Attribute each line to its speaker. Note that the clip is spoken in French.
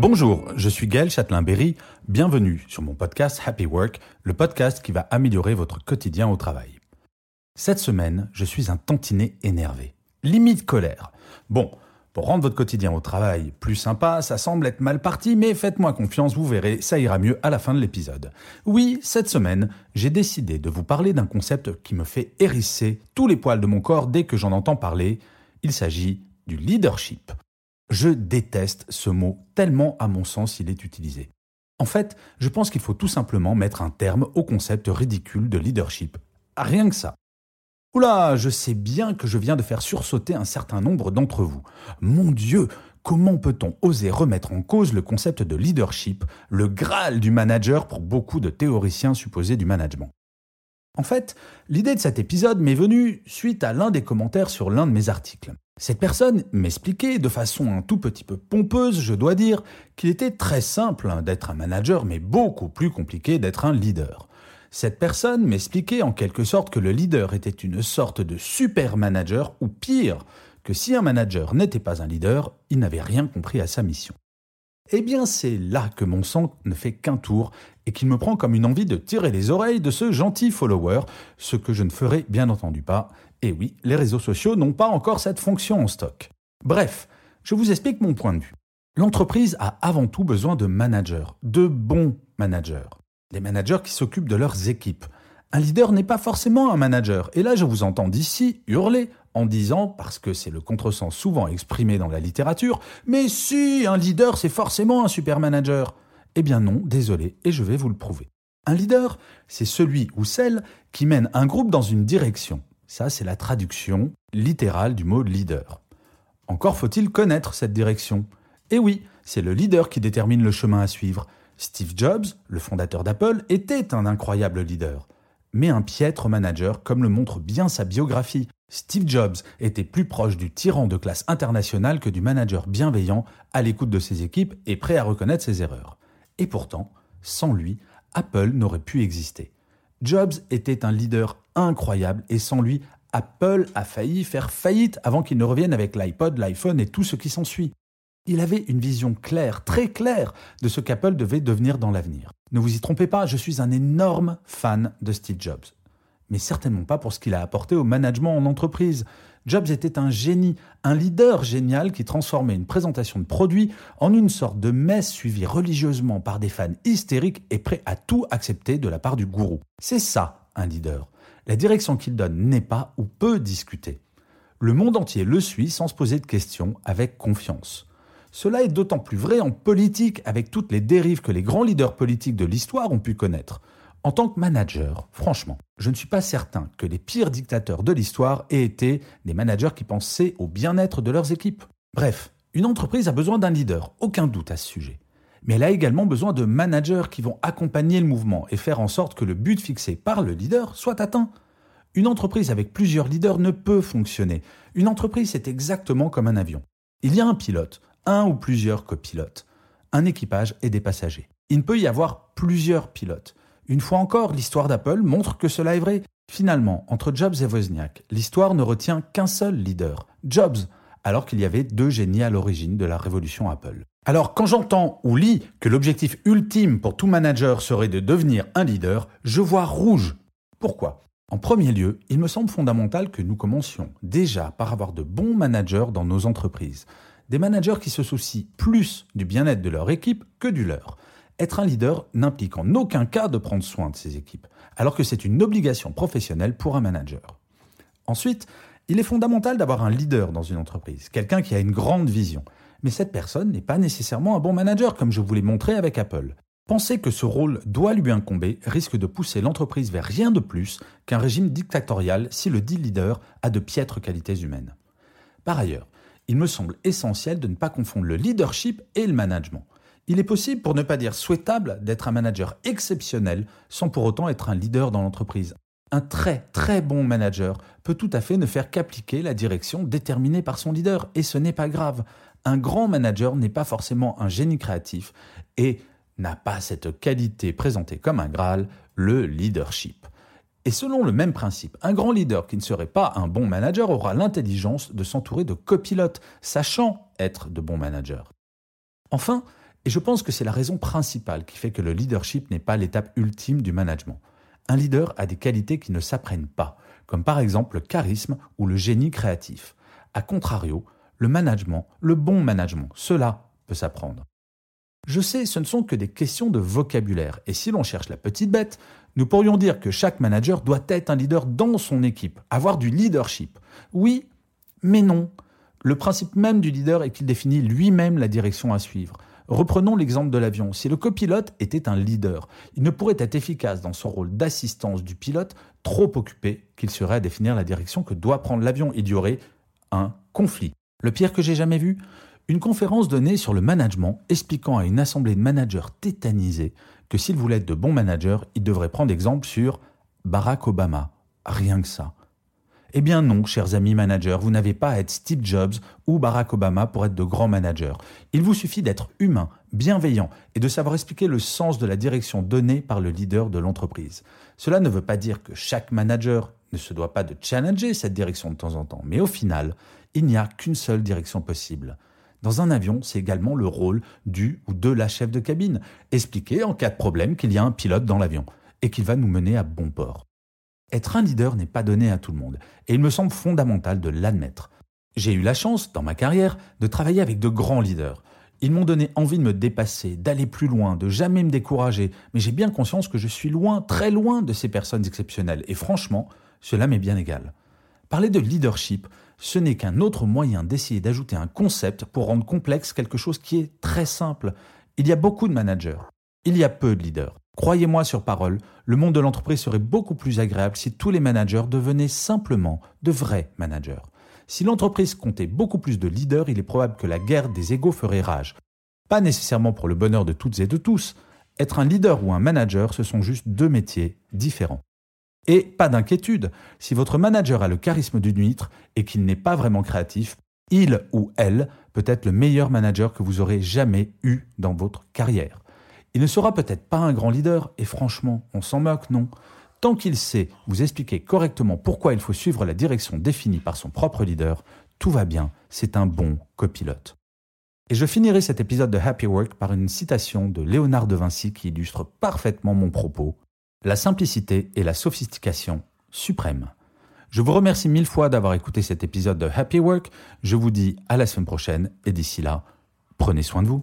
Speaker 1: Bonjour, je suis Gaël Châtelain-Berry. Bienvenue sur mon podcast Happy Work, le podcast qui va améliorer votre quotidien au travail. Cette semaine, je suis un tantinet énervé. Limite colère. Bon, pour rendre votre quotidien au travail plus sympa, ça semble être mal parti, mais faites-moi confiance, vous verrez, ça ira mieux à la fin de l'épisode. Oui, cette semaine, j'ai décidé de vous parler d'un concept qui me fait hérisser tous les poils de mon corps dès que j'en entends parler. Il s'agit du leadership. Je déteste ce mot tellement à mon sens il est utilisé. En fait, je pense qu'il faut tout simplement mettre un terme au concept ridicule de leadership. Rien que ça. Oula, je sais bien que je viens de faire sursauter un certain nombre d'entre vous. Mon Dieu, comment peut-on oser remettre en cause le concept de leadership, le Graal du manager pour beaucoup de théoriciens supposés du management? En fait, l'idée de cet épisode m'est venue suite à l'un des commentaires sur l'un de mes articles. Cette personne m'expliquait de façon un tout petit peu pompeuse, je dois dire, qu'il était très simple d'être un manager mais beaucoup plus compliqué d'être un leader. Cette personne m'expliquait en quelque sorte que le leader était une sorte de super manager, ou pire, que si un manager n'était pas un leader, il n'avait rien compris à sa mission. Eh bien, c'est là que mon sang ne fait qu'un tour et qu'il me prend comme une envie de tirer les oreilles de ce gentil follower, ce que je ne ferai bien entendu pas. Et oui, les réseaux sociaux n'ont pas encore cette fonction en stock. Bref, je vous explique mon point de vue. L'entreprise a avant tout besoin de managers, de bons managers des managers qui s'occupent de leurs équipes. Un leader n'est pas forcément un manager. Et là, je vous entends d'ici hurler en disant, parce que c'est le contresens souvent exprimé dans la littérature, mais si, un leader, c'est forcément un super manager. Eh bien non, désolé, et je vais vous le prouver. Un leader, c'est celui ou celle qui mène un groupe dans une direction. Ça, c'est la traduction littérale du mot leader. Encore faut-il connaître cette direction. Et oui, c'est le leader qui détermine le chemin à suivre. Steve Jobs, le fondateur d'Apple, était un incroyable leader, mais un piètre manager comme le montre bien sa biographie. Steve Jobs était plus proche du tyran de classe internationale que du manager bienveillant, à l'écoute de ses équipes et prêt à reconnaître ses erreurs. Et pourtant, sans lui, Apple n'aurait pu exister. Jobs était un leader incroyable et sans lui, Apple a failli faire faillite avant qu'il ne revienne avec l'iPod, l'iPhone et tout ce qui s'ensuit. Il avait une vision claire, très claire, de ce qu'Apple devait devenir dans l'avenir. Ne vous y trompez pas, je suis un énorme fan de Steve Jobs. Mais certainement pas pour ce qu'il a apporté au management en entreprise. Jobs était un génie, un leader génial qui transformait une présentation de produit en une sorte de messe suivie religieusement par des fans hystériques et prêts à tout accepter de la part du gourou. C'est ça, un leader. La direction qu'il donne n'est pas ou peut discuter. Le monde entier le suit sans se poser de questions, avec confiance. Cela est d'autant plus vrai en politique avec toutes les dérives que les grands leaders politiques de l'histoire ont pu connaître. En tant que manager, franchement, je ne suis pas certain que les pires dictateurs de l'histoire aient été des managers qui pensaient au bien-être de leurs équipes. Bref, une entreprise a besoin d'un leader, aucun doute à ce sujet. Mais elle a également besoin de managers qui vont accompagner le mouvement et faire en sorte que le but fixé par le leader soit atteint. Une entreprise avec plusieurs leaders ne peut fonctionner. Une entreprise, c'est exactement comme un avion. Il y a un pilote, un ou plusieurs copilotes, un équipage et des passagers. Il ne peut y avoir plusieurs pilotes. Une fois encore, l'histoire d'Apple montre que cela est vrai. Finalement, entre Jobs et Wozniak, l'histoire ne retient qu'un seul leader, Jobs, alors qu'il y avait deux génies à l'origine de la révolution Apple. Alors quand j'entends ou lis que l'objectif ultime pour tout manager serait de devenir un leader, je vois rouge. Pourquoi? En premier lieu, il me semble fondamental que nous commencions déjà par avoir de bons managers dans nos entreprises des managers qui se soucient plus du bien-être de leur équipe que du leur. Être un leader n'implique en aucun cas de prendre soin de ses équipes, alors que c'est une obligation professionnelle pour un manager. Ensuite, il est fondamental d'avoir un leader dans une entreprise, quelqu'un qui a une grande vision. Mais cette personne n'est pas nécessairement un bon manager, comme je vous l'ai montré avec Apple. Penser que ce rôle doit lui incomber risque de pousser l'entreprise vers rien de plus qu'un régime dictatorial si le dit leader a de piètres qualités humaines. Par ailleurs, il me semble essentiel de ne pas confondre le leadership et le management. Il est possible, pour ne pas dire souhaitable, d'être un manager exceptionnel sans pour autant être un leader dans l'entreprise. Un très très bon manager peut tout à fait ne faire qu'appliquer la direction déterminée par son leader, et ce n'est pas grave. Un grand manager n'est pas forcément un génie créatif, et n'a pas cette qualité présentée comme un Graal, le leadership. Et selon le même principe, un grand leader qui ne serait pas un bon manager aura l'intelligence de s'entourer de copilotes, sachant être de bons managers. Enfin, et je pense que c'est la raison principale qui fait que le leadership n'est pas l'étape ultime du management, un leader a des qualités qui ne s'apprennent pas, comme par exemple le charisme ou le génie créatif. A contrario, le management, le bon management, cela peut s'apprendre. Je sais, ce ne sont que des questions de vocabulaire, et si l'on cherche la petite bête, nous pourrions dire que chaque manager doit être un leader dans son équipe, avoir du leadership. Oui, mais non. Le principe même du leader est qu'il définit lui-même la direction à suivre. Reprenons l'exemple de l'avion. Si le copilote était un leader, il ne pourrait être efficace dans son rôle d'assistance du pilote, trop occupé qu'il serait à définir la direction que doit prendre l'avion. Il y aurait un conflit. Le pire que j'ai jamais vu, une conférence donnée sur le management expliquant à une assemblée de managers tétanisés que s'ils voulaient être de bons managers, ils devraient prendre exemple sur Barack Obama. Rien que ça. Eh bien non, chers amis managers, vous n'avez pas à être Steve Jobs ou Barack Obama pour être de grands managers. Il vous suffit d'être humain, bienveillant et de savoir expliquer le sens de la direction donnée par le leader de l'entreprise. Cela ne veut pas dire que chaque manager ne se doit pas de challenger cette direction de temps en temps, mais au final, il n'y a qu'une seule direction possible. Dans un avion, c'est également le rôle du ou de la chef de cabine. Expliquer en cas de problème qu'il y a un pilote dans l'avion et qu'il va nous mener à bon port. Être un leader n'est pas donné à tout le monde et il me semble fondamental de l'admettre. J'ai eu la chance, dans ma carrière, de travailler avec de grands leaders. Ils m'ont donné envie de me dépasser, d'aller plus loin, de jamais me décourager, mais j'ai bien conscience que je suis loin, très loin de ces personnes exceptionnelles et franchement, cela m'est bien égal. Parler de leadership, ce n'est qu'un autre moyen d'essayer d'ajouter un concept pour rendre complexe quelque chose qui est très simple. Il y a beaucoup de managers, il y a peu de leaders. Croyez-moi sur parole, le monde de l'entreprise serait beaucoup plus agréable si tous les managers devenaient simplement de vrais managers. Si l'entreprise comptait beaucoup plus de leaders, il est probable que la guerre des égaux ferait rage. Pas nécessairement pour le bonheur de toutes et de tous. Être un leader ou un manager, ce sont juste deux métiers différents. Et pas d'inquiétude, si votre manager a le charisme d'une huître et qu'il n'est pas vraiment créatif, il ou elle peut être le meilleur manager que vous aurez jamais eu dans votre carrière. Il ne sera peut-être pas un grand leader, et franchement, on s'en moque, non Tant qu'il sait vous expliquer correctement pourquoi il faut suivre la direction définie par son propre leader, tout va bien, c'est un bon copilote. Et je finirai cet épisode de Happy Work par une citation de Léonard de Vinci qui illustre parfaitement mon propos la simplicité et la sophistication suprême. Je vous remercie mille fois d'avoir écouté cet épisode de Happy Work. Je vous dis à la semaine prochaine et d'ici là, prenez soin de vous.